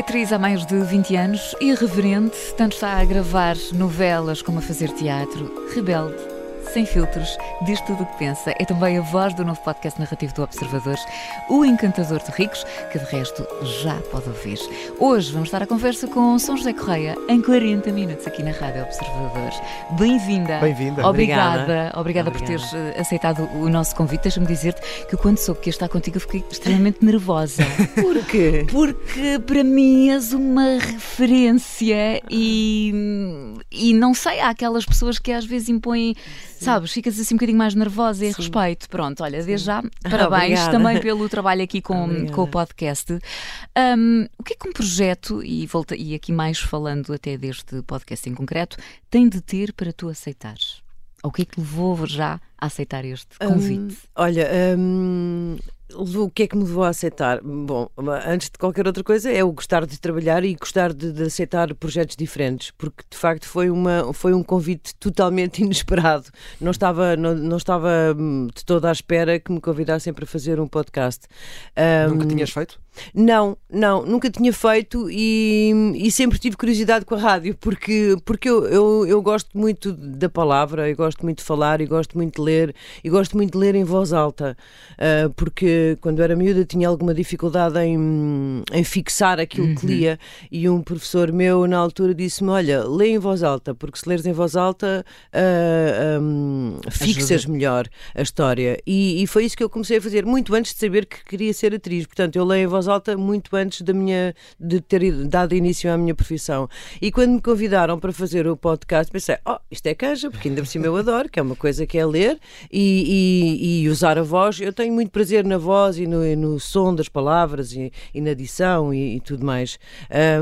Atriz há mais de 20 anos, irreverente, tanto está a gravar novelas como a fazer teatro, rebelde, sem filtros, diz tudo o que pensa. É também a voz do novo podcast narrativo do Observador, O Encantador de Ricos, que de resto já pode ouvir. Hoje vamos estar à conversa com São José Correia em 40 minutos aqui na Rádio Observador. Bem-vinda. Bem-vinda. Obrigada. Obrigada. Obrigada por teres eh, aceitado o nosso convite. Deixa-me dizer-te que quando soube que ia estar contigo eu fiquei extremamente nervosa. Por quê? Porque para mim és uma referência e, e não sei, há aquelas pessoas que às vezes impõem, sabes, ficas assim um bocadinho mais nervosa e a respeito. Pronto, olha, desde já, parabéns também pelo trabalho aqui com, Obrigada. com o podcast. Hum, o que é que um projeto, e, volta, e aqui mais falando até deste podcast em concreto, tem de ter para tu aceitares? Ou o que é que levou já a aceitar este convite? Hum, olha, hum, o que é que me levou a aceitar? Bom, antes de qualquer outra coisa, é o gostar de trabalhar e gostar de, de aceitar projetos diferentes, porque de facto foi, uma, foi um convite totalmente inesperado. Não estava, não, não estava hum, de toda à espera que me convidassem para fazer um podcast. Nunca Hum, tinhas feito? Não, não, nunca tinha feito e, e sempre tive curiosidade com a rádio, porque, porque eu, eu, eu gosto muito da palavra, eu gosto muito de falar e gosto muito de ler, e gosto muito de ler em voz alta, ah, porque quando era miúda tinha alguma dificuldade em, em fixar aquilo que lia, e um professor meu na altura disse-me: Olha, lê em voz alta, porque se leres em voz alta ah, hum, fixas melhor a história. E, e foi isso que eu comecei a fazer, muito antes de saber que queria ser atriz. Portanto, eu leio em voz alta muito antes da minha, de ter dado início à minha profissão. E quando me convidaram para fazer o podcast, pensei: Oh, isto é canja, porque ainda por cima eu adoro, que é uma coisa que é ler e, e- e usar a voz. Eu tenho muito prazer na voz e no, e no som das palavras e, na edição e, tudo mais.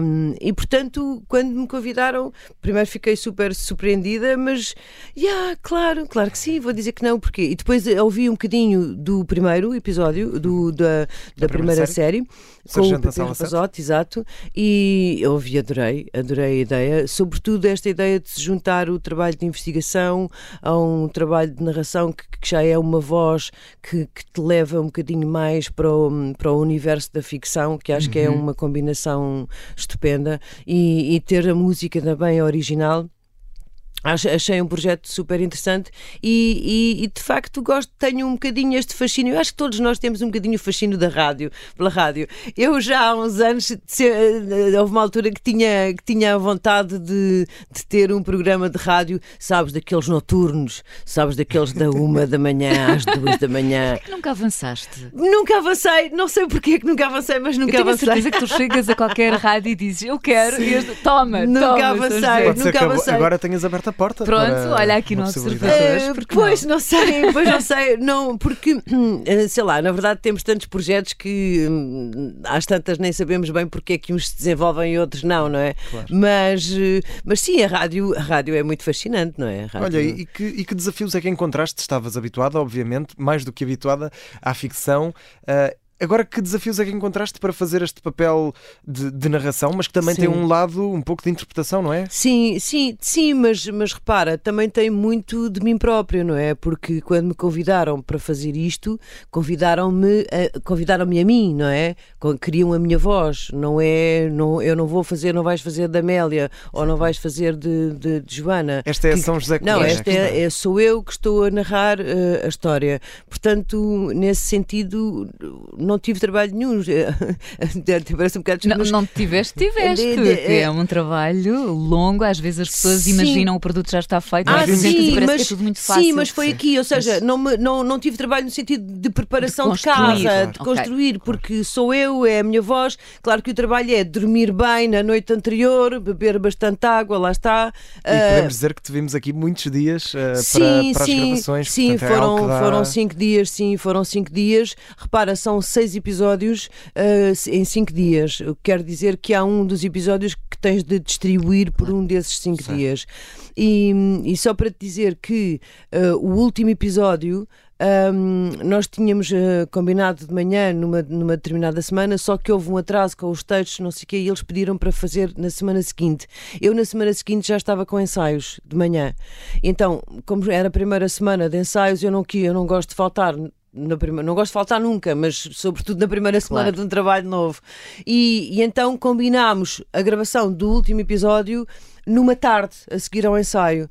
Hum, e portanto, quando me convidaram, primeiro fiquei super surpreendida, mas, yeah, claro, claro que sim, vou dizer que não, porque. E depois ouvi um bocadinho do primeiro episódio, do, da, da, primeira primeira série, com o da Pepe. Rapazote, exato, e ouvi, adorei, adorei a ideia, sobretudo esta ideia de se juntar o trabalho de investigação a um trabalho de narração que, que já é uma voz que, que te leva um bocadinho mais para o, para o universo da ficção, que acho que é uma combinação estupenda, e, e ter a música também original. Ach- Achei um projeto super interessante e, e- e, de facto gosto, tenho um bocadinho este fascínio. Eu acho que todos nós temos um bocadinho o fascínio da rádio, pela rádio. Eu já há uns anos ser- eh, houve uma altura que tinha, que tinha a vontade de, de ter um programa de rádio, sabes, daqueles noturnos, sabes, daqueles da uma da manhã às duas da manhã. Que nunca avançaste? Nunca avancei, não sei porque é que nunca avancei, mas Eu nunca tenho a avancei. certeza que tu chegas a qualquer rádio e dizes eu quero, e este- toma, Nunca toma, avancei. Nunca avancei. agora tenhas aberto a porta. Pronto, para olha aqui uma no possibilidade. Observador. Eh, pois não? não? sei, pois não sei, não, porque eh, sei lá, na verdade temos tantos projetos que hum, às tantas nem sabemos bem porque é que uns se desenvolvem e outros não, não é? Mas, eh, mas sim, a rádio, a rádio é muito fascinante, não é? Olha, e que, e que desafios é que encontraste? Estavas habituada, obviamente, mais do que habituada à ficção. ah, Agora, que desafios é que encontraste para fazer este papel de, de narração, mas que também Sim. tem um lado um pouco de interpretação, não é? Sim, sim, sim, mas, mas repara, também tem muito de mim próprio, não é? Porque quando me convidaram para fazer isto, convidaram-me a, convidaram-me a mim, não é? Queriam a minha voz, não é? Não, eu não vou fazer, não vais fazer da Amélia ou não vais fazer de, de, de Joana. Esta é a Que- São José Não, esta é, é- sou eu que estou a narrar eh, a história. Portanto, nesse sentido, não tive trabalho nenhum. Parece um bocado Não, mas- não te tiveste, tiveste. De- de- é um trabalho longo, às vezes as pessoas Sim. imaginam o produto já está feito, Ah, mas sim, parece mas, que é tudo muito fácil. sim, mas foi aqui, ou seja, não, me- não, não tive trabalho no sentido de preparação de, De casa, claro. de construir, porque sou eu, é a minha voz. Claro que o trabalho é dormir bem na noite anterior, beber bastante água, lá está. E Ah, podemos dizer que tivemos aqui muitos dias ah, Sim, para, para sim, as gravações. sim, portanto, é foram, que dá- foram cinco dias, sim, foram cinco dias. Repara, são seis episódios uh, em cinco dias. O que quer dizer que há um dos episódios que tens de distribuir por um desses cinco Sim. dias. E, e, só para te dizer que uh, o último episódio um, nós tínhamos uh, combinado de manhã numa, numa determinada semana, só que houve um atraso com os textos, não sei o quê, e eles pediram para fazer na semana seguinte. Eu, na semana seguinte, já estava com ensaios de manhã. Então, como era a primeira semana de ensaios, eu não, eu não gosto de faltar na primeira, não gosto de faltar nunca, mas sobretudo na primeira semana claro. de um trabalho novo. E, e então combinámos a gravação do último episódio numa tarde a seguir ao ensaio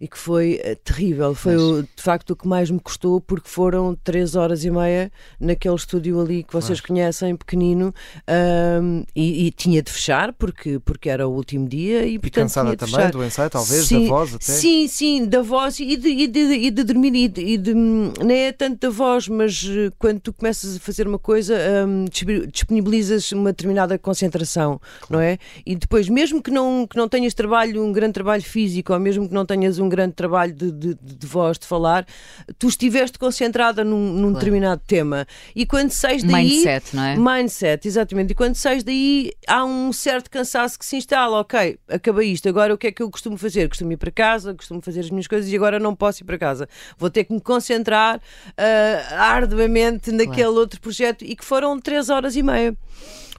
e que foi uh, terrível. Foi o, de facto o que mais me custou, porque foram três horas e meia naquele estúdio ali que vocês conhecem, pequenino, um, e, e, tinha de fechar porque, porque era o último dia. E, portanto, e cansada também fechar. do ensaio, talvez, sim, da voz até? Sim, sim, da voz e de, e de, e de dormir. E de, e de, nem é tanto da voz, mas eh, quando tu começas a fazer uma coisa, um, disponibilizas uma determinada concentração, claro. não é? E depois, mesmo que não, que não tenhas trabalho, um grande trabalho físico, ou mesmo que não tenhas um um grande trabalho de, de, de voz, de falar, tu estiveste concentrada num, num claro. determinado tema. E quando sais daí. Mindset, não é? Mindset, exatamente. E quando sais daí, há um certo cansaço que se instala. Ok, acabei isto. Agora o que é que eu costumo fazer? Costumo ir para casa, costumo fazer as minhas coisas e agora não posso ir para casa. Vou ter que me concentrar uh, arduamente naquele claro. outro projeto e que foram três horas e meia.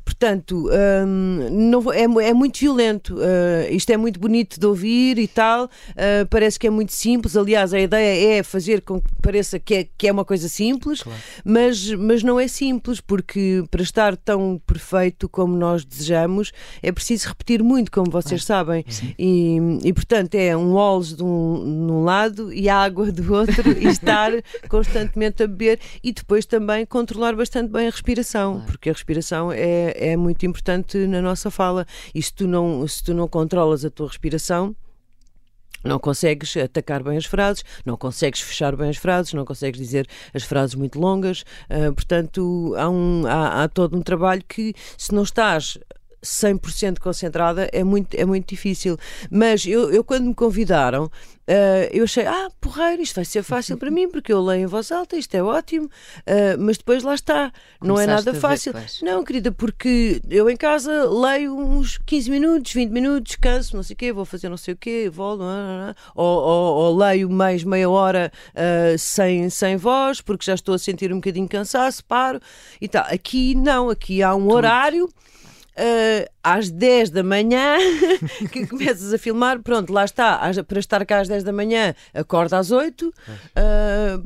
Portanto, um, não, é, é, muito violento. Uh, isto é muito bonito de ouvir e tal. Uh, parece que é muito simples. Aliás, a ideia é fazer com que pareça que é, que é uma coisa simples, claro. mas, mas não é simples, porque para estar tão perfeito como nós desejamos, é preciso repetir muito, como vocês sabem. E, e, portanto, é um Walls de um, de um lado e água do outro, e estar constantemente a beber e depois também controlar bastante bem a respiração, claro. porque a respiração é é muito importante na nossa fala. E se tu não, se tu não controlas a tua respiração, não consegues atacar bem as frases, não consegues fechar bem as frases, não consegues dizer as frases muito longas. Uh, portanto, há, um, há, há, todo um trabalho que, se não estás 100% concentrada é muito, é muito difícil. Mas eu, eu quando me convidaram, uh, eu achei, ah, porreiro, isto vai ser fácil para mim, porque eu leio em voz alta, isto é ótimo, uh, mas depois lá está, não é Começaste é nada fácil. Não, querida, porque eu em casa leio uns 15 minutos, 20 minutos, canso, não sei o quê, vou fazer não sei o quê, não. Ou, ou, ou, leio mais meia hora uh, sem, sem voz, porque já estou a sentir um bocadinho cansaço, paro e tal. Aqui não, aqui há um Tudo. horário uh, às 10 da manhã que começas a filmar, pronto, lá está, para estar cá às 10 da manhã, acorda às 8. Uh, ah,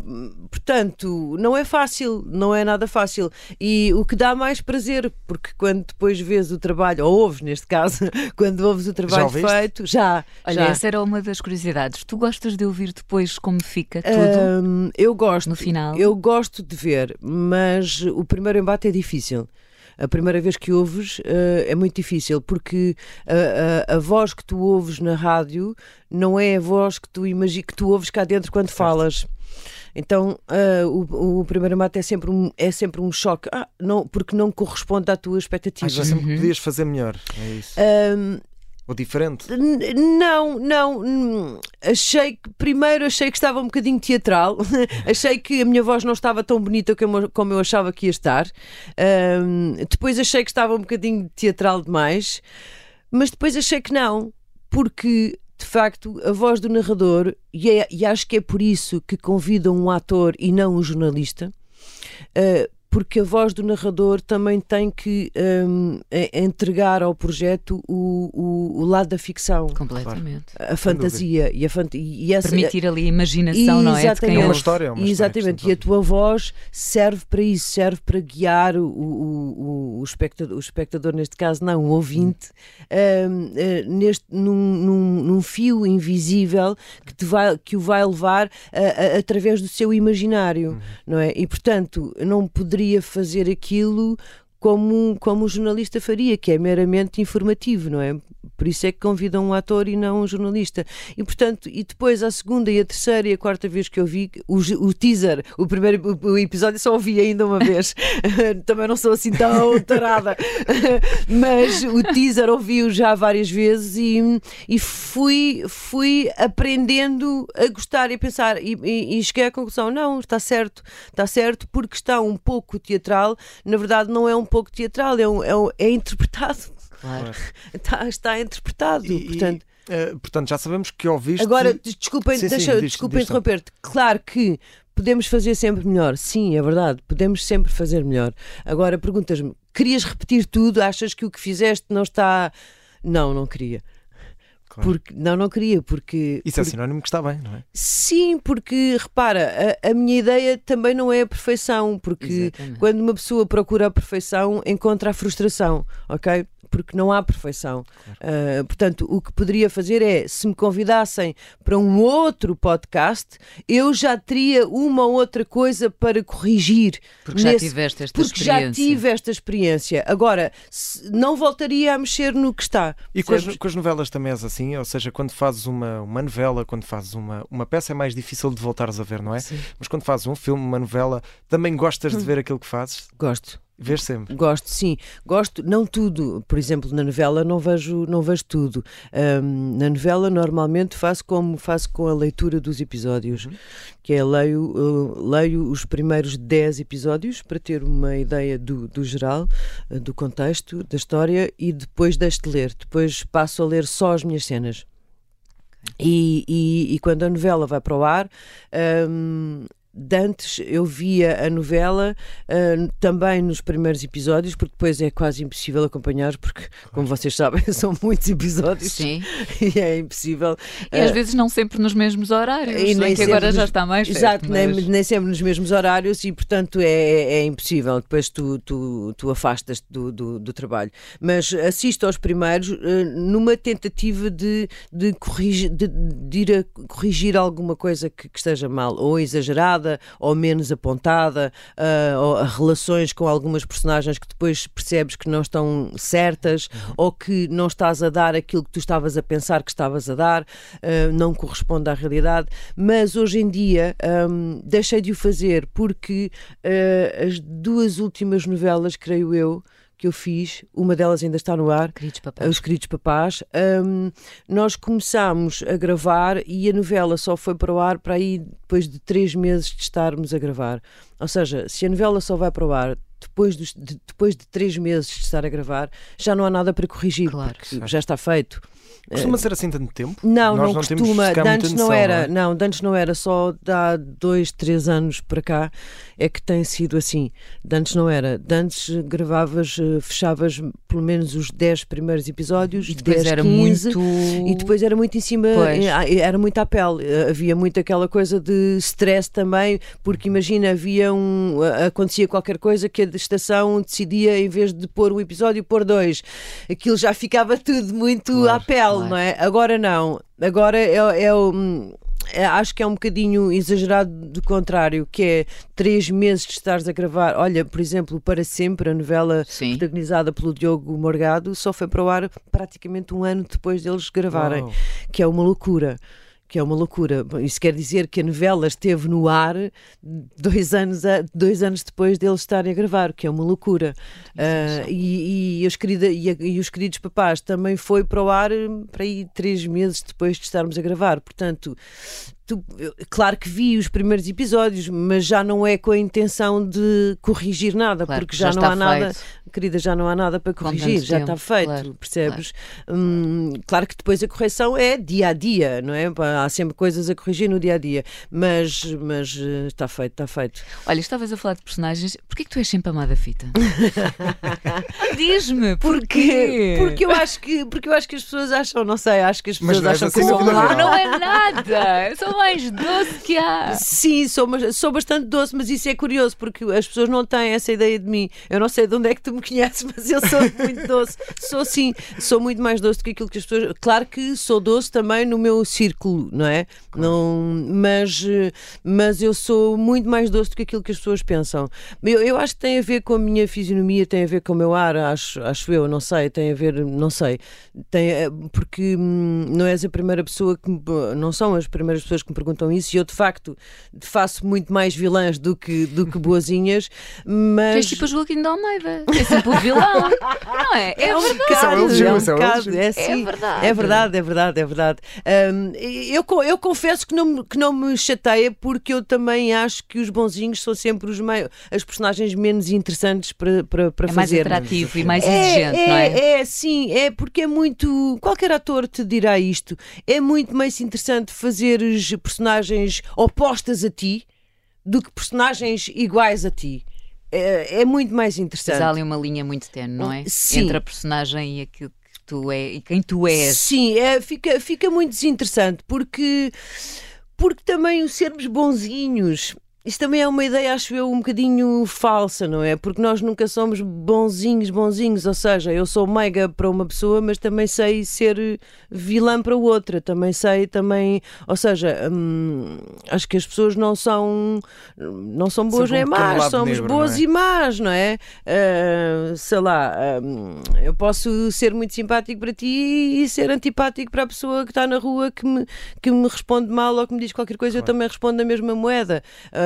portanto, não é fácil, não é nada fácil. E o que dá mais prazer, porque quando depois vês o trabalho, ou ouves neste caso, quando ouves o trabalho já feito, já. Olha, já. essa era uma das curiosidades. Tu gostas de ouvir depois como fica tudo? Uh, eu gosto. No final? Eu gosto de ver, mas o primeiro embate é difícil a primeira vez que ouves uh, é muito difícil, porque a, a, a, voz que tu ouves na rádio não é a voz que tu imaginas que tu ouves cá dentro quando certo. falas. Então uh, o, o primeiro mate é sempre um, é sempre um choque, ah, não, porque não corresponde à tua expectativa. Achas sempre que podias fazer melhor, é isso? Ou diferente? Não, não. Achei que, primeiro achei que estava um bocadinho teatral. achei que a minha voz não estava tão bonita como eu achava que ia estar. Um, depois achei que estava um bocadinho teatral demais. Mas depois achei que não. Porque de facto, a voz do narrador, e, é, e, acho que é por isso que convidam um ator e não um jornalista, uh, porque a voz do narrador também tem que um, entregar ao projeto o, o, o, lado da ficção. Completamente. A fantasia e, a fant e essa, Permitir ali a imaginação, não é? É uma história. É uma exatamente. História e a tua voz serve para isso, serve para guiar o, o, o, espectador, o espectador, neste caso, não, o ouvinte, um, uh, neste, num, num, num, fio invisível que, te vai, que o vai levar a, a, através do seu imaginário, uhum. não é? E, portanto, não poderia fazer aquilo como, como o jornalista faria, que é meramente informativo, não é? Por isso é que convidam um ator e não um jornalista. E portanto, e depois a segunda e a terceira e a quarta vez que eu vi o, o teaser, o primeiro o, o episódio só ouvi ainda uma vez. Também não sou assim tão tarada. Mas o teaser ouvi-o já várias vezes e, e fui, fui aprendendo a gostar e a pensar e, e, e cheguei à conclusão, não, está certo, está certo porque está um pouco teatral, na verdade não é um pouco teatral, é, um, é, um, é interpretado. Claro. Está, está interpretado. E- e, portanto, eh, portanto, já sabemos que ouviste. agora, desculpem, Sim, sim, deixa, diz- desculpa interromper-te. Claro que podemos fazer sempre melhor. Sim, é verdade. Podemos sempre fazer melhor. Agora, perguntas-me, querias repetir tudo? Achas que o que fizeste não está. Não, não queria. Claro. Porque, não, não queria, porque. Isso é porque- sinónimo que está bem, não é? Sim, porque repara, a, a minha ideia também não é a perfeição, porque Exatamente. quando uma pessoa procura a perfeição, encontra a frustração, ok? Porque não há perfeição. Ah, portanto, o que poderia fazer é, se me convidassem para um outro podcast, eu já teria uma outra coisa para corrigir. Porque já nesse- tiveste esta porque já experiência. tive esta experiência. Agora, não voltaria a mexer no que está. E com as, com as novelas também és assim? Ou seja, quando fazes uma, uma novela, quando fazes uma, uma peça, é mais difícil de voltares a ver, não é? Sim. Hum. Mas quando fazes um filme, uma novela, também gostas de ver aquilo que fazes? Gosto. Vês sempre. Gosto, sim. Gosto, não tudo. Por exemplo, na novela não vejo, não vejo tudo. Ahm, na novela, normalmente, faço como faço com a leitura dos episódios, que é leio, uh, leio os primeiros 10 episódios para ter uma ideia do, do geral, uh, do contexto, da história, e depois deixo de ler. Depois passo a ler só as minhas cenas. E, e, e quando a novela vai para o ar, hum, de antes eu via a novela hum, também nos primeiros episódios, porque depois é quase impossível acompanhar, porque, como vocês sabem, são muitos episódios Sim. e é impossível. E às eh, vezes não sempre nos mesmos horários. e nem que agora sempre já nos- está mais Exato, perto, nem, mas- nem sempre nos mesmos horários e, portanto, é, é impossível. Depois tu, tu, tu afastas-te do, do, do trabalho. Mas assisto aos primeiros eh, numa tentativa de, de, corrigir, de, de ir a corrigir alguma coisa que, que esteja mal, ou exagerada, ou menos apontada, ah, ou a relações com algumas personagens que depois percebes que não estão certas, ou que não estás a dar aquilo que tu estavas a pensar que estavas a dar, ah, não corresponde à realidade. Mas hoje em dia hum, deixei de o fazer porque ah, as duas últimas novelas, creio eu, que eu fiz, uma delas ainda está no ar, Queridos papás. os queridos papás, hum, nós começámos a gravar e a novela só foi para o ar para aí depois de três meses de estarmos a gravar. Ou seja, se a novela só vai para o ar depois, dos- de, depois de três meses de estar a gravar, já não há nada para corrigir, Claro. já está feito. Costuma ser assim tanto tempo? Não, Nós não, não temos costuma. sequer De muita antes não noção, era, não não, de antes não era. Só de há dois, três anos para cá é que tem sido assim. De antes não era. De antes eh, gravavas, eh, fechavas pelo menos os 10 primeiros episódios, E depois 10, era 15, muito. E depois era muito em cima, Pois. eh, era muito à pele. Eh, Havia muito aquela coisa de stress também, porque imagina, havia um. acontecia qualquer coisa que a estação decidia, em vez de pôr um episódio, pôr dois. Aquilo já ficava tudo muito Claro, à pele, claro. não é? Agora não. Agora é, é o. hum, é, acho que é um bocadinho exagerado do contrário, que é três meses de estares a gravar. Olha, por exemplo, Para Sempre, a novela Sim. protagonizada pelo Diogo Morgado, só foi para o ar praticamente um ano depois deles gravarem, Uau. que é uma loucura. Que é uma loucura. Isso quer dizer que a novela esteve no ar dois anos, a- dois anos depois deles estarem a gravar, que é uma loucura. Ah, e, e, os querida, e, a- e os queridos papás também foi para o ar eh, para aí três meses depois de estarmos a gravar. Portanto, tu- eu- claro que vi os primeiros episódios, mas já não é com a intenção de corrigir nada, Claro, porque que já, já não há nada, feito. querida, já não há nada para corrigir, já tempo, está feito, claro, percebes? Hum, claro que depois a correção é dia a dia, não é? Há sempre coisas a corrigir no dia a dia, mas, mas eh, está feito, está feito. Olha, estavas a falar de personagens. Porquê que tu és sempre amada fita? Diz-me, porquê? Porque eu acho que porque eu acho que as pessoas acham, não sei, acho que as pessoas não acham que assim vida má. real. Não é nada! São mais doce que há. Sim, sou, sou bastante doce, mas isso é curioso porque as pessoas não têm essa ideia de mim. Eu não sei de onde é que tu me conheces, mas eu sou muito doce. Sou sim, sou muito mais doce do que aquilo que as pessoas. Claro que sou doce também no meu círculo, não é? Não, mas, mas eu sou muito mais doce do que aquilo que as pessoas pensam. Eu, eu acho que tem a ver com a minha fisionomia, tem a ver com o meu ar, acho, acho eu, não sei, tem a ver, não sei. Tem, eh, porque hum, não és a primeira pessoa que não são as primeiras pessoas que me perguntam isso e eu de facto faço muito mais vilãs do que, do que boazinhas, mas. És tipo a Joaquim de Almeida, é sempre o vilão, não é? É, É um verdade. bocado, é um isso é um bocado, elogio. é, É sim. verdade. É verdade, é verdade, é verdade. Hum, eu, eu confesso que não, me- que não me chateia porque eu também acho que os bonzinhos são sempre os mei- as personagens menos interessantes para, para, para É mais fazer. atrativo e mais exigente, é, não é? É, sim, é porque é muito. Qualquer ator te dirá isto. É muito mais interessante fazeres personagens opostas a ti do que personagens iguais a ti. É, é muito mais Mas interessante. há ali uma linha muito tenue, não é? Sim. Entre a personagem e aquilo que tu é e quem tu és. Sim, é, fica, fica muito desinteressante porque, porque também o sermos bonzinhos. Isso também é uma ideia, acho eu, um bocadinho falsa, não é? Porque nós nunca somos bonzinhos, bonzinhos. Ou seja, eu sou meiga para uma pessoa, mas também sei ser vilã para outra. Também sei, também. Ou seja, hum, acho que as pessoas não são, não são boas um nem más, somos negro, boas não é? e más, não é? Ah, sei lá, hum, eu posso ser muito simpático para ti e ser antipático para a pessoa que está na rua que me, que me responde mal ou que me diz qualquer coisa, eu também respondo na mesma moeda.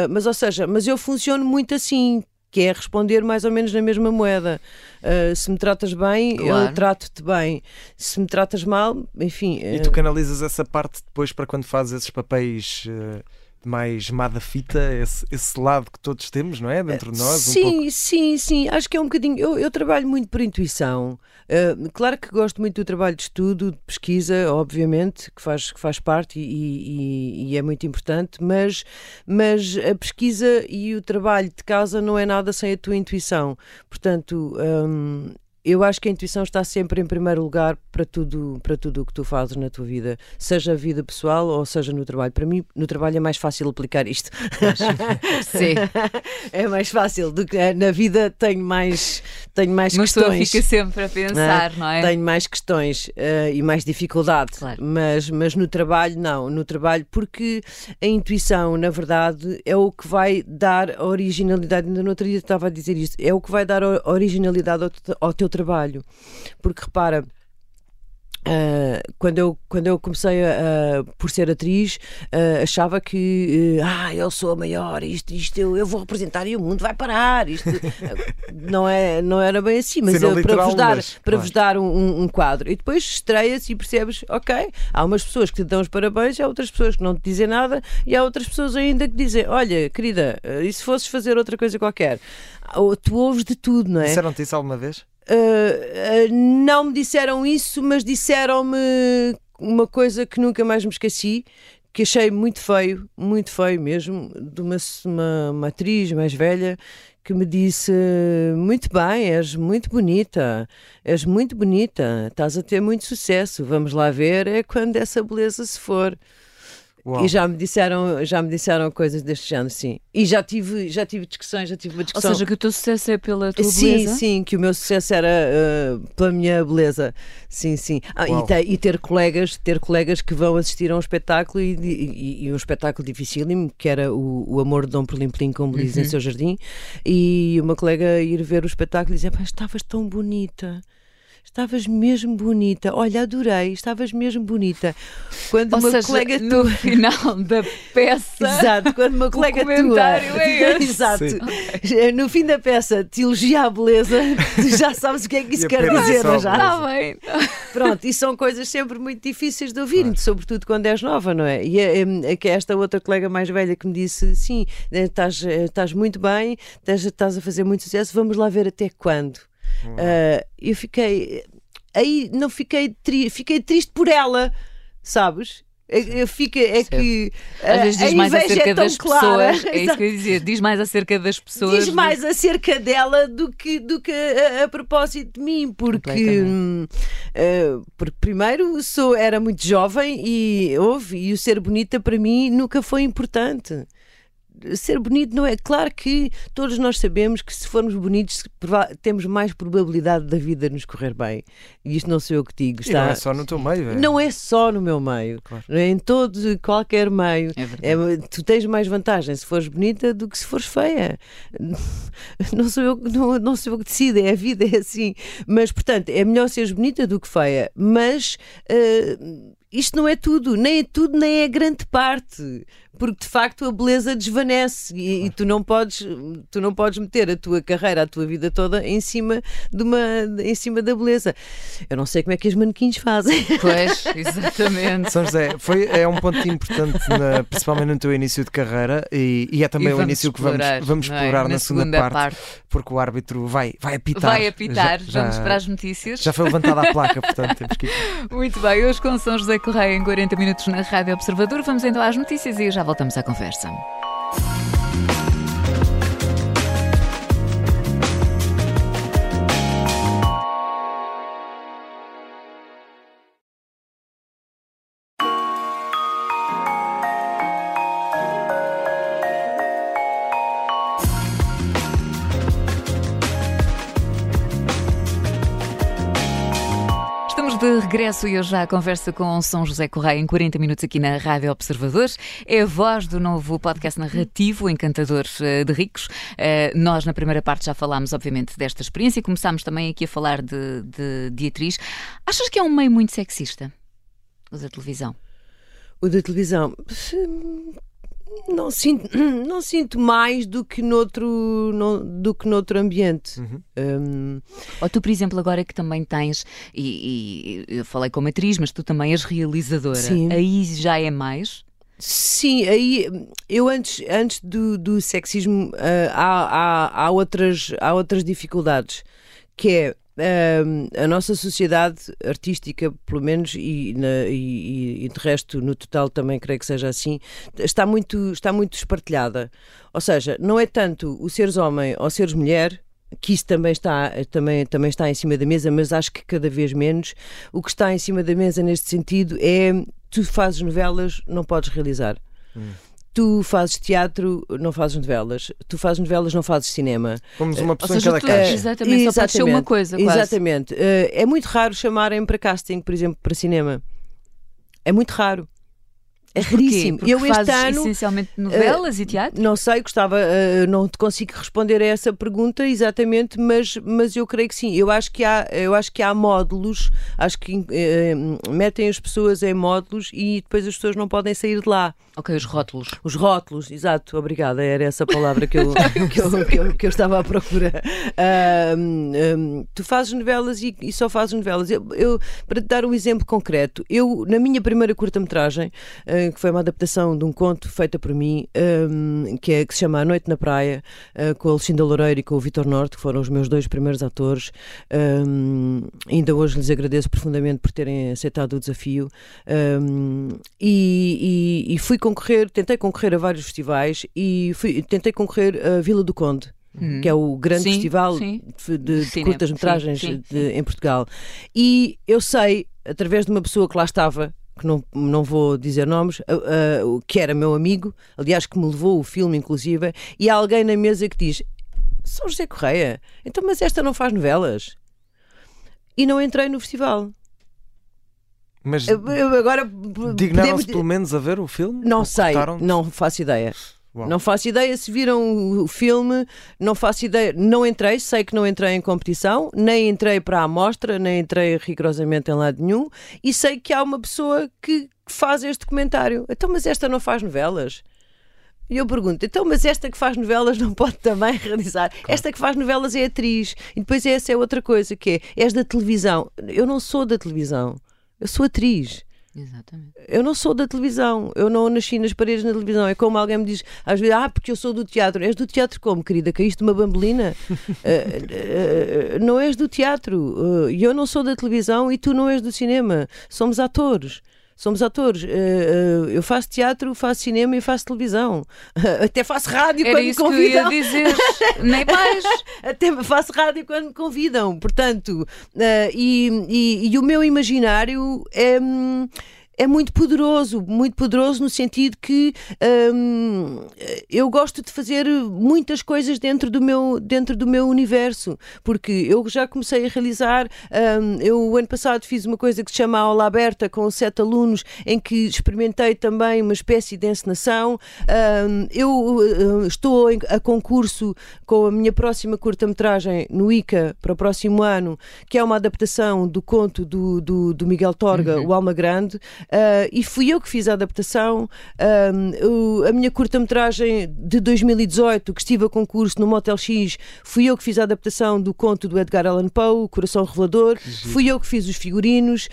Ah, mas, ou seja, mas eu funciono muito assim. Que é responder mais ou menos na mesma moeda. Ah, se me tratas bem, Claro. eu trato-te bem. Se me tratas mal, enfim. E ah, tu canalizas essa parte depois para quando fazes esses papéis eh, mais má da fita, esse, esse lado que todos temos, não é? Dentro de nós, um sim, pouco. sim, sim. Acho que é um bocadinho. Eu, eu trabalho muito por intuição. Uh, claro que gosto muito do trabalho de estudo, de pesquisa, obviamente, que faz, que faz parte e, e- e é muito importante, mas, mas a pesquisa e o trabalho de casa não é nada sem a tua intuição. Portanto. um, eu acho que a intuição está sempre em primeiro lugar para tudo para tudo o que tu fazes na tua vida, seja a vida pessoal ou seja no trabalho. Para mim, no trabalho é mais fácil aplicar isto. Sim. É mais fácil do que na vida tenho mais tenho mais pessoa questões. fica sempre a pensar, não é? Tenho mais questões eh, e mais dificuldade, Claro. mas, mas no trabalho não, no trabalho porque a intuição, na verdade, é o que vai dar originalidade, ainda no outro dia estava a dizer isto, é o que vai dar originalidade ao, ao teu trabalho, porque repara, ah, quando, eu, quando eu comecei a, a- por ser atriz, ah, achava que eh, ah, eu sou a maior, isto, isto eu, eu vou representar e o mundo vai parar. Isto ah, não, é, não era bem assim, mas eu, para, vos dar, mas, para vos dar um, um- quadro. E depois estreia-se e percebes, ok, há umas pessoas que te dão os parabéns, há outras pessoas que não te dizem nada e há outras pessoas ainda que dizem, olha, querida, e se fosses fazer outra coisa qualquer? Ah, Tu ouves de tudo, não é? Disseram-te isso alguma vez? Uh, não me disseram isso, mas disseram-me uma coisa que nunca mais me esqueci, que achei muito feio, muito feio mesmo, de uma, uma, uma atriz mais velha que me disse: Muito bem, és muito bonita, és muito bonita, estás a ter muito sucesso. Vamos lá ver, é quando essa beleza se for. Uau. E já me disseram, já me disseram coisas deste género, sim. E já tive, já tive discussões, já tive uma Ou discussão. seja, que o teu sucesso é pela tua Sim, beleza? sim, que o meu sucesso era uh, pela minha beleza. Sim, sim. Ah, e, te- e ter colegas, ter colegas que vão assistir a um espetáculo e, e- e um espetáculo dificílimo, que era o, o Amor de Dom Perlim Plim, como diz em Uhum. seu jardim, e uma colega ir ver o espetáculo e dizer: "Pá, estavas tão bonita. Estavas mesmo bonita. Olha, adorei, estavas mesmo bonita. Quando Ou uma seja, colega no tua. final da peça. Exato, quando uma colega tua. comentário é esse. Exato. Sim. No fim da peça te elogia a beleza, tu já sabes o que é que isso E quer dizer, não a já? Está bem. Pronto, e são coisas sempre muito difíceis de ouvir, sobretudo quando és nova, não é? E é, é que esta outra colega mais velha que me disse: sim, eh, estás, eh, estás muito bem, estás, estás a fazer muito sucesso, vamos lá ver até quando. Ah, eu fiquei. Aí não fiquei, tri, fiquei triste por ela, sabes? É, é, fica, é que às vezes diz mais acerca é das clara. pessoas. É isso que eu ia dizer. Diz mais acerca das pessoas. Diz mais acerca dela do que, do que a, a propósito de mim, porque, eh, porque primeiro sou, era muito jovem e houve, e o ser bonita para mim nunca foi importante. Ser bonito não é. Claro que todos nós sabemos que se formos bonitos temos mais probabilidade da vida nos correr bem. E isto não sou eu que digo. E não Está... é só no teu meio. É. Não é só no meu meio, Claro. é em todo e qualquer meio. É verdade. É, tu tens mais vantagem se fores bonita do que se fores feia. Não sou eu, não, não sou eu que decido, é a vida, é assim. Mas, portanto, é melhor seres bonita do que feia. Mas eh, isto não é tudo, nem é tudo, nem é grande parte. Porque de facto a beleza desvanece e, e tu não podes tu não podes meter a tua carreira, a tua vida toda em cima de uma em cima da beleza. Eu não sei como é que as manequins fazem. Pois, exatamente. São José, foi, é um ponto importante, na- principalmente no teu início de carreira, e, e é também E o vamos início que vamos, explorar, vamos é? explorar Na na, segunda, segunda parte, parte. porque o árbitro vai, vai apitar. Vai apitar. Já- Vamos já- para as notícias. Já foi levantada a placa, portanto temos que ir. Muito bem, hoje com São José Correia em 40 minutos na Rádio Observador. Vamos então às notícias e já voltamos à conversa. Regresso e hoje já conversa com São José Correia em 40 minutos aqui na Rádio Observadores. É a voz do novo podcast narrativo Encantadores eh, de Ricos. Eh, Nós, na primeira parte, já falámos, obviamente, desta experiência e começámos também aqui a falar de, de, de atriz. Achas que é um meio muito sexista? O da televisão. O da televisão. Não sinto, não sinto mais do que noutro, no- do que noutro ambiente. Uhum. Hum, Ou tu, por exemplo, agora que também tens, e, e eu falei como atriz, mas tu também és realizadora, Sim. aí já é mais? sim, aí eu antes, antes do, do sexismo ah, há, há, há, outras, há outras dificuldades, que é hum, a nossa sociedade artística, pelo menos, e, na- e- e- de resto, no total, também creio que seja assim, está muito, está muito espartilhada. Ou seja, não é tanto o seres homem ou seres mulher. Que isso também está, também, também está em cima da mesa, mas acho que cada vez menos. O que está em cima da mesa neste sentido é tu fazes novelas, não podes realizar. Tu fazes teatro, não fazes novelas. Tu fazes novelas, não fazes cinema. Pomos uma Ou pessoa em seja, cada tu, caixa. exatamente, só pode ser uma coisa, quase. Exatamente. Eh, é muito raro chamarem para casting, por exemplo, para cinema. É muito raro. É raríssimo. Porque Eu este fazes ano. essencialmente novelas e teatro? Não sei, gostava, eh, não te consigo responder a essa pergunta exatamente, mas, mas eu creio que sim. Eu acho que há, eu acho que há módulos, acho que eh, metem as pessoas em módulos e depois as pessoas não podem sair de lá. Ok, os rótulos. Os rótulos, exato, obrigada, era essa a palavra que eu, que eu, que eu, que eu estava à procura. Ahm, tu fazes novelas e, e só fazes novelas. Eu, eu- para te dar um exemplo concreto, eu, na minha primeira curta-metragem, que foi uma adaptação de um conto feita por mim, ahm, que, é, que se chama A Noite na Praia, ah, com a Lucinda Loureiro e com o Vitor Norte, que foram os meus dois primeiros atores. Ahm, ainda hoje lhes agradeço profundamente por terem aceitado o desafio. Ahm, e, e- e fui concorrer, tentei concorrer a vários festivais e fui- tentei concorrer a Vila do Conde. Que é o grande Sim, festival sim. de, de curtas-metragens em Portugal. E eu sei, através de uma pessoa que lá estava, que não, não vou dizer nomes, ah, o que era meu amigo, aliás, que me levou o filme, inclusive, e há alguém na mesa que diz: São José Correia, então, mas esta não faz novelas. E não entrei no festival. Mas Agora dignaram-se podemos- pelo menos a ver o filme? Não sei, não faço ideia. Uau. Não faço ideia se viram o filme, não faço ideia. Não entrei, sei que não entrei em competição, nem entrei para a amostra, nem entrei rigorosamente em lado nenhum, e sei que há uma pessoa que faz este comentário. Então, mas esta não faz novelas? E eu pergunto, então, mas esta que faz novelas não pode também realizar? Esta que faz novelas é atriz. E depois essa é outra coisa, que é, és da televisão. Eu não sou da televisão, eu sou atriz. Exatamente. Eu não sou da televisão, eu não nasci nas paredes da televisão. É como alguém me diz, às vezes, ah, porque eu sou do teatro. És do teatro como, querida? Caíste uma bambolina? Eh, eh, não és do teatro. E eu não sou da televisão e tu não és do cinema. Somos atores. Somos atores. Uh, uh, eu faço teatro, faço cinema e faço televisão. Até faço rádio Era quando me convidam. dizer. Nem mais. Até faço rádio quando me convidam. Portanto, uh, e, e, e o meu imaginário é. Hum, é muito poderoso, muito poderoso no sentido que hum, eu gosto de fazer muitas coisas dentro do meu, dentro do meu universo, porque eu já comecei a realizar, hum, eu o ano passado fiz uma coisa que se chama Aula Aberta com sete alunos, em que experimentei também uma espécie de encenação. Hum, eu uh, estou a concurso com a minha próxima curta-metragem no ICA para o próximo ano, que é uma adaptação do conto do, do, do Miguel Torga, O Alma Grande, uh, e fui eu que fiz a adaptação. Um, o- a minha curta-metragem de 2018, que estive a concurso no Motel X, fui eu que fiz a adaptação do conto do Edgar Allan Poe, O Coração Revelador, fui eu que fiz os figurinos,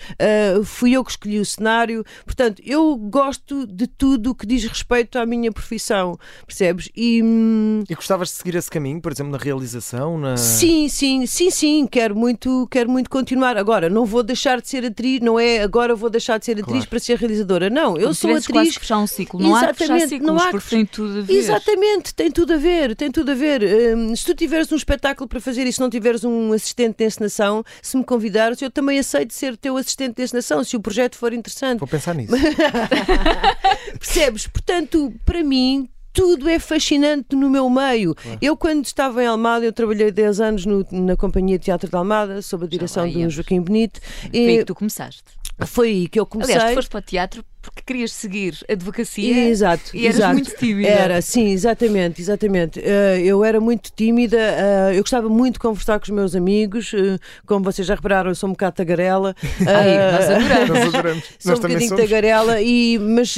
uh, fui eu que escolhi o cenário. Portanto, eu gosto de tudo o que diz respeito à minha profissão, percebes? E. hum, E gostavas de seguir esse caminho, por exemplo, na realização? Na... Sim, sim, sim, sim, quero muito, quero muito continuar. Agora, não vou deixar de ser atriz, não é agora vou deixar de ser atriz Claro. para ser realizadora. Não, eu Como sou quase atriz. fechar um ciclo. Não há Exatamente, ciclos, não há que porque tem tudo a ver. Exatamente, tem tudo a ver, tem tudo a ver. Hum, se tu tiveres um espetáculo para fazer e se não tiveres um assistente de encenação, se me convidares, eu também aceito ser teu assistente de encenação, se o projeto for interessante. Vou pensar nisso. Percebes? Portanto, para mim. Tudo é fascinante no meu meio. Eu, quando estava em Almada, eu trabalhei 10 anos no- na Companhia de Teatro de Almada, sob a direção do. Joaquim Benito. Foi E que tu começaste. Foi aí que eu comecei. Aliás, tu foste para o teatro porque querias seguir a advocacia Exato, e eras exato. muito tímida. Era, sim, exatamente, exatamente. Eh, eu era muito tímida, eh, eu gostava muito de conversar com os meus amigos, eh, como vocês já repararam, eu sou um bocado tagarela. Ai, nós adoramos. Nós adoramos. Sou Nós um bocadinho somos. tagarela, e, mas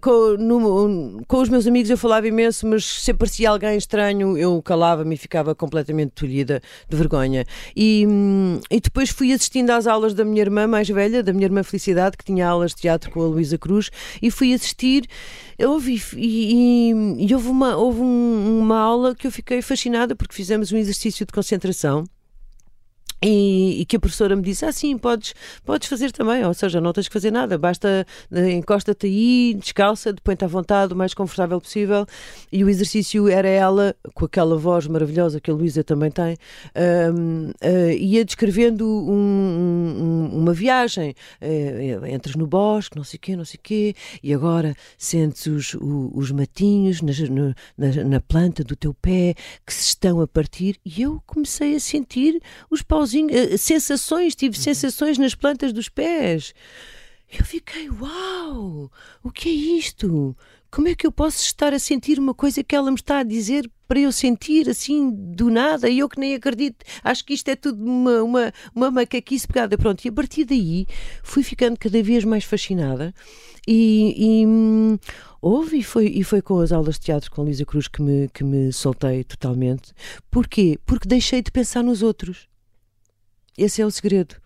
com, no- com os meus amigos eu falava imenso, mas se aparecia alguém estranho eu calava-me e ficava completamente tolhida de vergonha. E, hum, e depois fui assistindo às aulas da minha irmã mais velha, da minha irmã Felicidade, que tinha aulas de teatro com a Luísa Cruz, e fui assistir. Eu ouvi, e, e- e houve, uma, houve um- uma aula que eu fiquei fascinada porque fizemos um exercício de concentração. E, e que a professora me disse: Ah, sim, podes, podes fazer também, ou seja, não tens que fazer nada, basta eh, encosta-te aí, descalça, põe-te à vontade, o mais confortável possível. E o exercício era ela, com aquela voz maravilhosa que a Luísa também tem, ah, ia descrevendo um- um- uma viagem. Eh, entras no bosque, não sei o quê, não sei quê, e agora sentes os, os matinhos no- na, na planta do teu pé que se estão a partir, e eu comecei a sentir os pauzinhos, eh, sensações, tive sensações nas plantas dos pés. Eu fiquei, uau, o que é isto? Como é que eu posso estar a sentir uma coisa que ela me está a dizer para eu sentir assim do nada? E eu que nem acredito, acho que isto é tudo uma, uma, uma macaquice pegada. Pronto, e a partir daí fui ficando cada vez mais fascinada e. e hum, Houve e foi, e foi com as aulas de teatro com a Luísa Cruz que me, que me soltei totalmente. Porquê? Porque deixei de pensar nos outros. Esse é o segredo.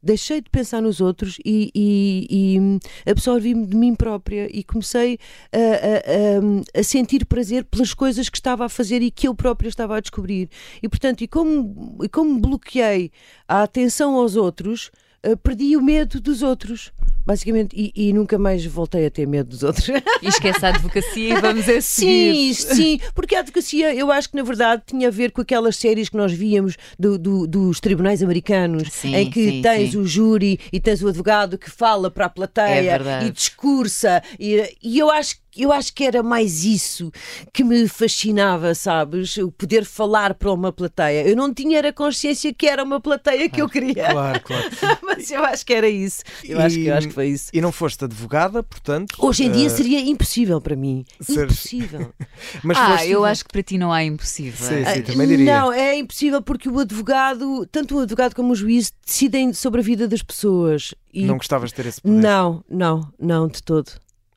Deixei de pensar nos outros e, e- e absorvi-me de mim própria e comecei a, a- a- a sentir prazer pelas coisas que estava a fazer e que eu própria estava a descobrir. E portanto, e como, e como bloqueei a atenção aos outros, eh, perdi o medo dos outros. Basicamente, e, e nunca mais voltei a ter medo dos outros. E esquece a advocacia e vamos a Sim, seguir. sim, porque a advocacia eu acho que na verdade tinha a ver com aquelas séries que nós víamos do- do- dos tribunais americanos, Sim, em que sim, tens sim. o júri e tens o advogado que fala para a É plateia verdade. e discursa, e, e eu acho eu acho que era mais isso que me fascinava, sabes? O poder falar para uma plateia. Eu não tinha era consciência que era uma plateia que eu queria, Claro, claro. mas eu acho que era isso. Eu, acho, que, eu acho que foi isso. E não foste advogada, portanto. Hoje em dia eh, seria impossível para mim. seres- Impossível. Mas Ah, foste- eu acho que para ti não há impossível. Sim, Ah, sim, também diria. Não, é impossível porque o advogado, tanto o advogado como o juiz, decidem sobre a vida das pessoas. E Não gostavas de ter esse poder. não, não, não, de todo.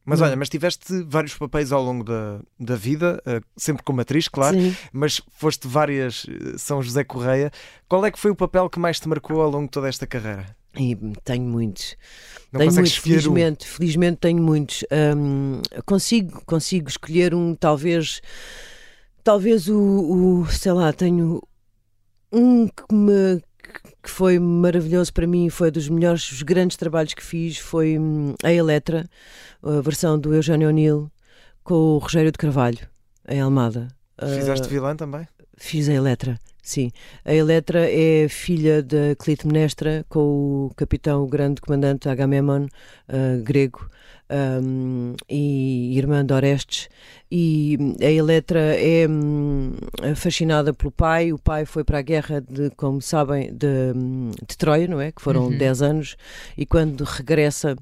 Mas Não. olha, mas tiveste vários papéis ao longo da, da vida, eh, sempre como atriz, claro, Sim. mas foste várias eh, São José Correia. Qual é que foi o papel que mais te marcou ao longo de toda esta carreira? E tenho muitos. Não tenho muitos, escolher um. felizmente, felizmente tenho muitos. Hum, consigo, consigo escolher um, talvez, talvez o, o sei lá, tenho um que me que foi maravilhoso para mim, foi dos melhores, os grandes trabalhos que fiz, foi hum, a Eletra, a versão do Eugênio O'Neill com o Rogério de Carvalho, em Almada. Fizeste Uh, vilã também? Fiz a Eletra, sim. A Eletra é filha da Clitemnestra com o capitão, o grande comandante Agamemnon, uh, grego, um, e irmã de Orestes. E a Eletra é hum, fascinada pelo pai. O pai foi para a guerra, de, como sabem, de, hum, de Troia, não é? Que foram Uhum. 10 anos. E quando regressa.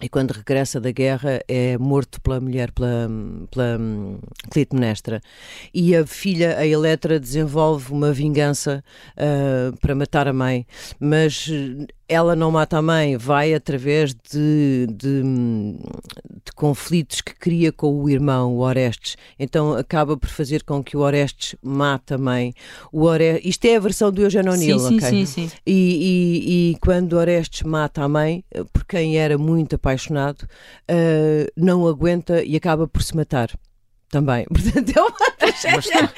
E quando regressa da guerra é morto pela mulher, pela, pela hum, Clitemnestra. E a filha, a Eletra, desenvolve uma vingança ah, para matar a mãe. Mas ela não mata a mãe, vai através de, de, de conflitos que cria com o irmão, o Orestes. Então acaba por fazer com que o Orestes mate a mãe. O Ore... Isto é a versão do Eugênio O'Neill, sim, ok? sim, sim. E, e- e quando Orestes mata a mãe, por quem era muito apaixonado, eh, não aguenta e acaba por se matar. Também. Portanto, é uma tragédia.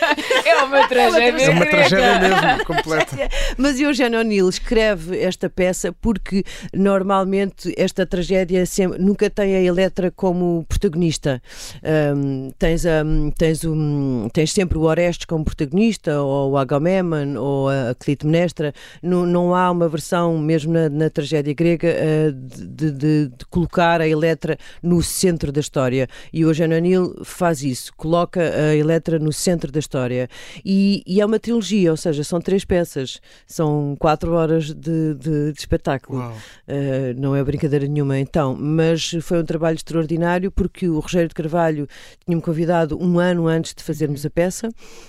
É uma tragédia. É uma tragédia mesmo, completa. Mas Eugênio O'Neill escreve esta peça porque normalmente esta tragédia é sempre- nunca tem a Eletra como protagonista. Ahm, tens, a- tens, o- tens sempre o Orestes como protagonista, ou o Agamemnon, ou a Clitemnestra. Não, não há uma versão, mesmo na, na tragédia grega, ah, de, de- de colocar a Eletra no centro da história. E o Eugênio O'Neill faz isso, coloca a Eletra no centro da história. E, e é uma trilogia, ou seja, são três peças, são quatro horas de, de- de espetáculo. Uh, não é brincadeira nenhuma, então. Mas foi um trabalho extraordinário porque o Rogério de Carvalho tinha-me convidado um ano antes de fazermos a peça.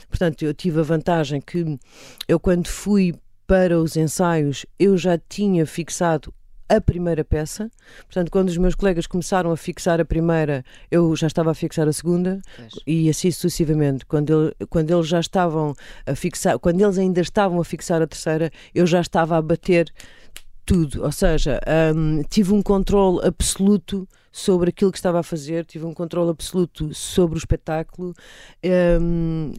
Portanto, eu tive a vantagem que eu, quando fui para os ensaios, eu já tinha fixado a primeira peça. Portanto, quando os meus colegas começaram a fixar a primeira, eu já estava a fixar a segunda e assim sucessivamente. Quando, ele- quando eles já estavam a fixar, quando eles ainda estavam a fixar a terceira, eu já estava a bater tudo. Ou seja, hum, tive um controle absoluto sobre aquilo que estava a fazer, tive um controle absoluto sobre o espetáculo. Hum,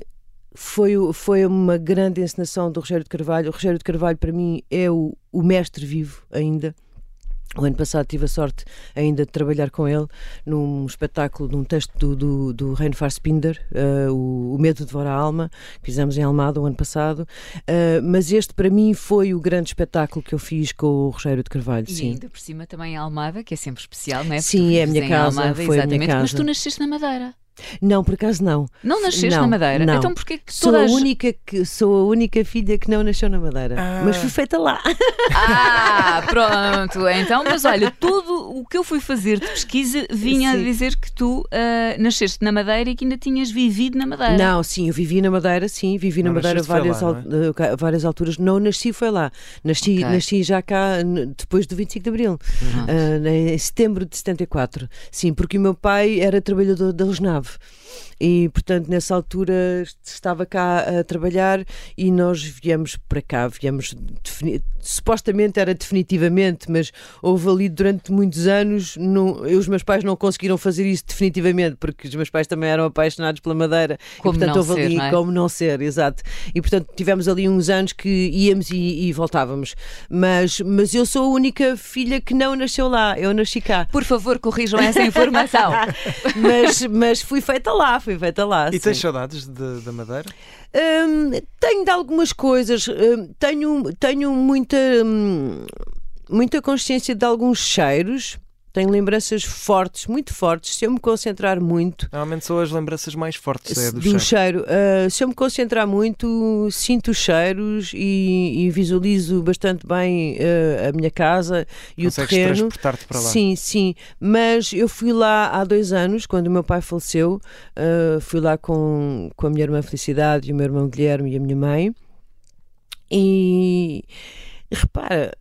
foi, foi uma grande encenação do Rogério de Carvalho. O Rogério de Carvalho, para mim, é o, o mestre vivo ainda. O ano passado tive a sorte ainda de trabalhar com ele num espetáculo, num texto do, do, do Reino Farspinder, uh, o, o Medo Devora a Alma, que fizemos em Almada o ano passado. Uh, mas este, para mim, foi o grande espetáculo que eu fiz com o Rogério de Carvalho. E sim. ainda por cima também a Almada, que é sempre especial, não é? Porque Sim, é a minha em casa, Almada, foi a minha exatamente. Mas casa. tu nasceste na Madeira. Não, por acaso não. Não nasceste Não, na Madeira? não. Então porquê que Sou toda a, a, única que, sou a única filha que não nasceu na Madeira. Ah. Mas fui feita lá. Ah, pronto. Então, mas olha, tudo o que eu fui fazer de pesquisa vinha a Sim. dizer que tu ah, nasceste na Madeira e que ainda tinhas vivido na Madeira. Não, sim, eu vivi na Madeira, sim, vivi na Não Madeira nasceste, foi várias, lá, al- eh, ca- várias alturas. Não nasci, foi lá. Nasci, Ok. nasci já cá depois do 25 de Abril, ah, em setembro de 74. Sim, porque o meu pai era trabalhador da have E, portanto, nessa altura estava cá a trabalhar e nós viemos para cá, viemos supostamente era definitivamente, mas houve ali durante muitos anos, não, eu, os meus pais não conseguiram fazer isso definitivamente, porque os meus pais também eram apaixonados pela Madeira. Como e, portanto, houve ser, ali não é? como não ser, exato. E portanto tivemos ali uns anos que íamos e, e voltávamos. Mas, mas eu sou a única filha que não nasceu lá, eu nasci cá. Por favor, corrijam essa informação. mas, mas fui feita lá, fui feita lá. E sim. tens saudades de- da Madeira? Hum, tenho de algumas coisas, hum, tenho, tenho muita, hum, muita consciência de alguns cheiros, tenho lembranças fortes, muito fortes. Se eu me concentrar muito, Normalmente são as lembranças mais fortes é, do, do cheiro. cheiro, ah, se eu me concentrar muito, sinto os cheiros e, e visualizo bastante bem ah, a minha casa e Consegues o terreno. transportar-te para lá. Sim, sim. Mas eu fui lá há dois anos, quando o meu pai faleceu. uh, fui lá com, com a minha irmã Felicidade e o meu irmão Guilherme e a minha mãe. E repara,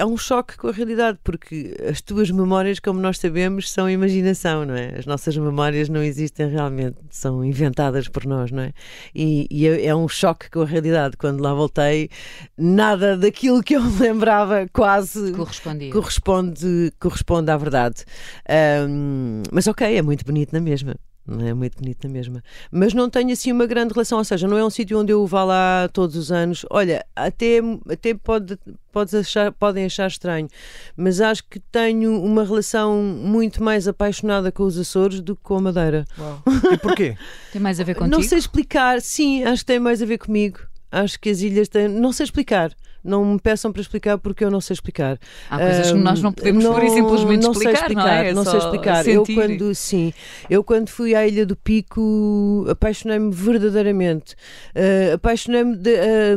é um choque com a realidade, porque as tuas memórias, como nós sabemos, são imaginação, não é? As nossas memórias não existem realmente, são inventadas por nós, não é? E, e é é um choque com a realidade. Quando lá voltei, nada daquilo que eu me lembrava quase Correspondia. corresponde, corresponde à verdade. Ahm, mas ok, é muito bonito na mesma. Não é muito bonita mesmo. Mas não tenho assim uma grande relação, ou seja, não é um sítio onde eu vá lá todos os anos. Olha, até, até pode, podes achar, podem achar estranho, mas acho que tenho uma relação muito mais apaixonada com os Açores do que com a Madeira. Uau. E porquê? Tem mais a ver contigo? Não sei explicar, sim, acho que tem mais a ver comigo. Acho que as ilhas têm. Não sei explicar. Não me peçam para explicar porque eu não sei explicar. Há coisas que nós não podemos não, e simplesmente não explicar, sei explicar, não é? É não sei explicar. Eu sentir. quando sim, eu quando fui à Ilha do Pico apaixonei-me verdadeiramente. Uh, apaixonei-me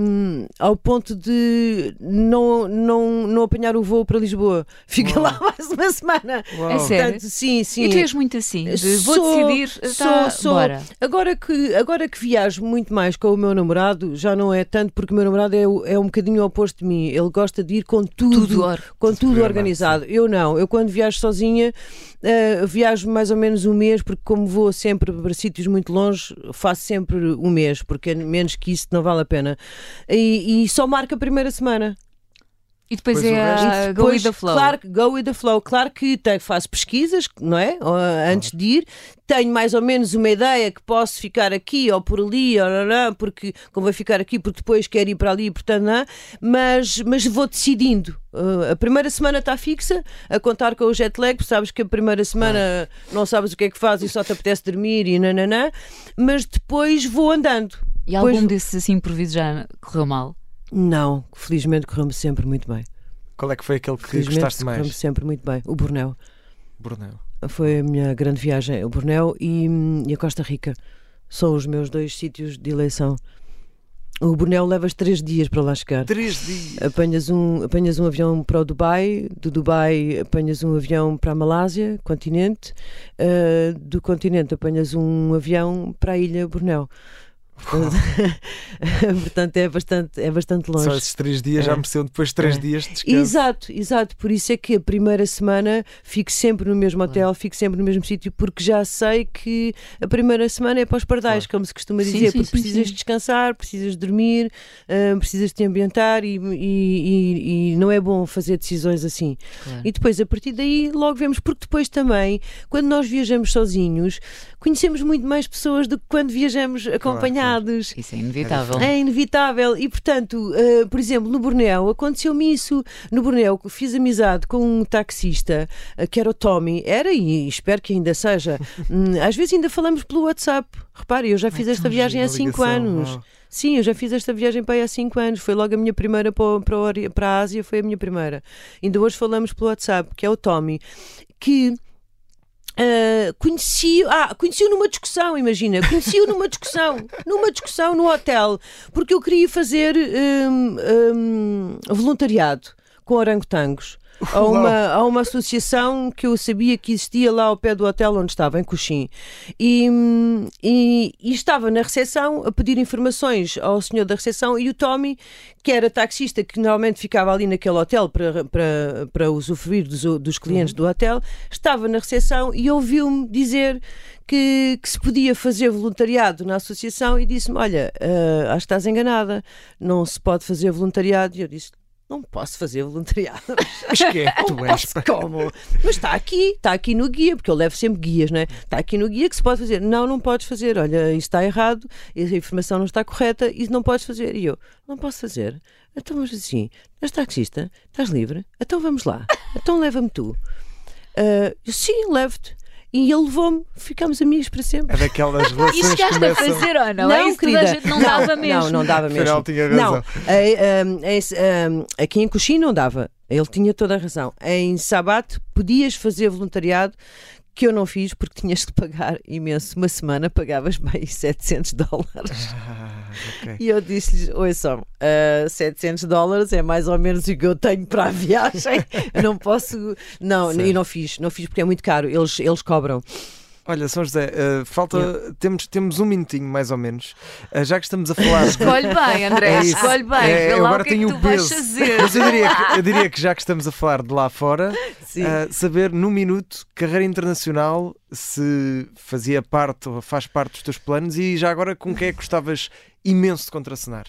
um, ao ponto de não, não, não apanhar o voo para Lisboa. Fica Uau. lá mais uma semana. Uau. É sério? Portanto, sim, sim. E tu és muito assim, de vou Sou- decidir, sou- tá, sou- bora. Agora que, agora que viajo muito mais com o meu namorado, já não é tanto porque o meu namorado é, é um bocadinho oposto de mim. Ele gosta de ir com tudo, Tudo or- com tudo programado, organizado. Eu não. Eu quando viajo sozinha, eh, viajo mais ou menos um mês, porque como vou sempre para sítios muito longe, faço sempre um mês, porque menos que isso não vale a pena. E, e só marca a primeira semana. E depois Pois é a go with the flow. Claro, que go with the flow. Claro que te- faço pesquisas, não é? Ou, Antes de ir, tenho mais ou menos uma ideia que posso ficar aqui ou por ali, ou, não, não, porque como vai ficar aqui, porque depois quero ir para ali, portanto, não, mas, mas vou decidindo. Uh, a primeira semana está fixa, a contar com o jet lag, porque sabes que a primeira semana não sabes o que é que fazes e só te apetece dormir e nananã, mas depois vou andando. E algum Depois- desses assim improvisos já correu mal? Não, felizmente correu-me sempre muito bem. Qual é que foi aquele que Felizmente gostaste correu-me mais? sempre muito bem. O Borneo. Borneo. Foi a minha grande viagem, o Borneo e, hum, e a Costa Rica. São os meus dois sítios de eleição. O Borneo levas três dias para lá chegar. Três dias. Apanhas um, apanhas um avião para o Dubai, do Dubai apanhas um avião para a Malásia, continente, ah, do continente apanhas um avião para a ilha Borneo. Portanto, é bastante, é bastante longe. Só esses três dias já É. mereciam depois três É. dias de descanso. Exato, exato. Por isso é que a primeira semana fico sempre no mesmo hotel, fico sempre no mesmo sítio, porque já sei que a primeira semana é para os pardais, como se costuma Sim, dizer, sim, porque sim, precisas sim. descansar, precisas dormir, hum, precisas te ambientar e, e- e- e não é bom fazer decisões assim. Claro. E depois, a partir daí, logo vemos, porque depois também, quando nós viajamos sozinhos, conhecemos muito mais pessoas do que quando viajamos acompanhados. Isso é inevitável. É inevitável e, portanto, eh, por exemplo, no Borneo aconteceu-me isso. No Borneo fiz amizade com um taxista eh, que era o Tommy, era e espero que ainda seja. Hum, Às vezes ainda falamos pelo WhatsApp. Repare, eu já fiz esta viagem há gira a 5 ligação, anos. uau. Sim, eu já fiz esta viagem para aí há 5 anos. Foi logo a minha primeira para, para, para a Ásia, foi a minha primeira. Ainda hoje falamos pelo WhatsApp, que é o Tommy, que. Ah, conheci, ah, conheci-o numa discussão, imagina, conheci-o numa discussão, numa discussão no hotel, porque eu queria fazer hum, hum, voluntariado com orangotangos. A uma, a uma associação que eu sabia que existia lá ao pé do hotel onde estava, em Coxim. E, e, e estava na recepção a pedir informações ao senhor da recepção e o Tommy, que era taxista, que normalmente ficava ali naquele hotel para, para, para usufruir dos, dos clientes do hotel, estava na recepção e ouviu-me dizer que, que se podia fazer voluntariado na associação e disse-me: Olha, ah, acho que estás enganada, não se pode fazer voluntariado. E eu disse: Não posso fazer voluntariado. Mas que é que tu és? Como? Mas está aqui, está aqui no guia, porque eu levo sempre guias, não é? Está aqui no guia que se pode fazer. Não, não podes fazer. Olha, isso está errado, essa informação não está correta, isso não podes fazer. E eu, não posso fazer. Então, mas assim, és taxista, estás livre? Então vamos lá. Então leva-me tu. Ah, eu, sim, levo-te. E ele levou-me, ficámos amigos para sempre. É daquelas relações que chegaste a começam... fazer ou não? é isso que toda a gente não dava mesmo. Não, não dava mesmo. Afinal, tinha Não, razão. eh, eh, esse, eh, aqui em Coxim não dava. Ele tinha toda a razão. Em Sabat podias fazer voluntariado que eu não fiz porque tinhas de pagar imenso. Uma semana pagavas mais 700 dólares. Ah, ok. E eu disse-lhes: ouçam, eh, 700 dólares é mais ou menos o que eu tenho para a viagem. Não posso. Não, Certo. e não fiz. Não fiz porque é muito caro. Eles, eles cobram. Olha, São José, eh, falta. Temos, temos um minutinho mais ou menos. Eh, já que estamos a falar. de- Escolhe bem, André, É escolhe bem. É, eu agora o que é que tenho tu o peso. Mas eu diria, que, eu diria que já que estamos a falar de lá fora, eh, saber num minuto, carreira internacional, se fazia parte ou faz parte dos teus planos e já agora com quem é que gostavas imenso de contracenar?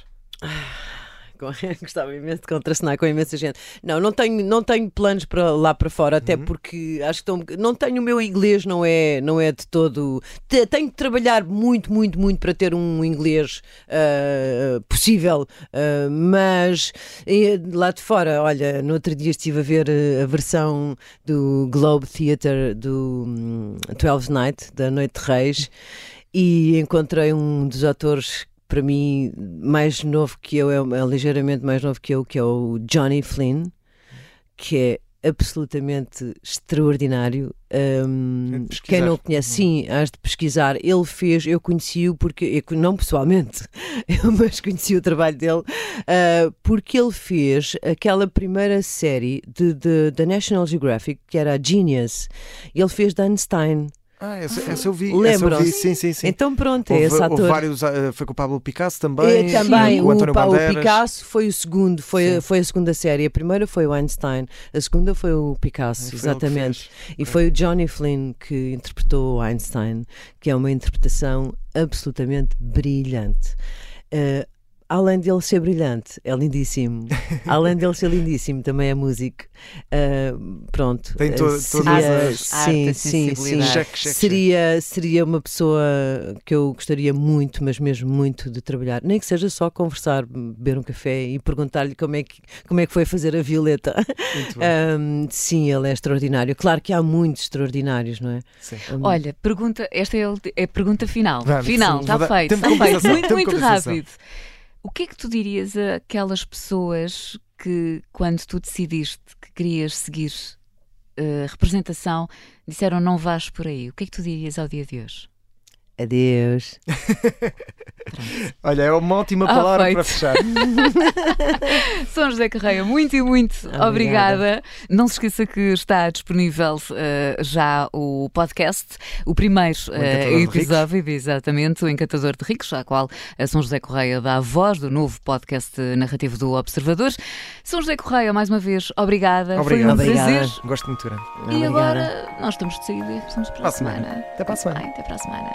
com, gostava imenso de contracenar com imensa gente. Não, não tenho, não tenho planos para lá para fora, até Uhum. porque acho que estou, não tenho o meu inglês, não é, não é de todo. te- Tenho que trabalhar muito, muito, muito para ter um inglês ah, possível, ah, mas lá de fora, olha, no outro dia estive a ver a versão do Globe Theatre do hum, 12 Night, da Noite de Reis, e encontrei um dos atores para mim mais novo que eu, é, é ligeiramente mais novo que eu, que é o Johnny Flynn, que é absolutamente extraordinário. Um, É quem não conhece, sim, has de pesquisar. Ele fez, eu conheci-o porque, eu, não pessoalmente, eu, mas conheci o trabalho dele, uh, porque ele fez aquela primeira série da National Geographic, que era a Genius. Ele fez de Einstein. Ah, essa, essa eu vi. Vi. Sim, sim, sim. Então pronto, é houve, esse houve ator. vários. ah, foi com o Pablo Picasso também. E também com o António o. Picasso foi o segundo, Sim. foi, foi a segunda série. A primeira foi o Einstein, a segunda foi o Picasso, Foi exatamente. E foi o Johnny Flynn que interpretou o Einstein, que é uma interpretação absolutamente brilhante. Eh, além dele ser brilhante, é lindíssimo. além dele ser lindíssimo, também é músico. Eh, pronto. Tem to- todas seria, as- sim, Arte, sim, sim. sensibilidade. Cheque, cheque, Seria, seria uma pessoa que eu gostaria muito, mas mesmo muito, de trabalhar. Nem que seja só conversar, beber um café e perguntar-lhe como, é que, como é que foi fazer a Violeta. cheque. Muito bem. Ahm, sim, ele é extraordinário. Claro que há muitos extraordinários, não é? Sim. Olha, pergunta, esta é a é a pergunta final. Vamos, final, está feito. feito. Muito, muito rápido. O que é que tu dirias àquelas pessoas que, quando tu decidiste que querias seguir eh, representação, disseram não vais por aí? O que é que tu dirias ao dia de hoje? Adeus. Olha, é uma ótima Ah, palavra feito. para fechar. São José Correia, muito e muito obrigada. Obrigada. Não se esqueça que está disponível eh, já o podcast, o primeiro eh, de episódio, exatamente, o Encantador de Ricos, à qual a São José Correia dá a voz do novo podcast narrativo do Observador. São José Correia, mais uma vez, obrigada. Foi um Obrigado. Obrigada. prazer. Gosto muito grande. E Obrigada. agora nós estamos de saída e regressamos para, Para a a semana. semana. Até para a semana. Bem, até para a semana.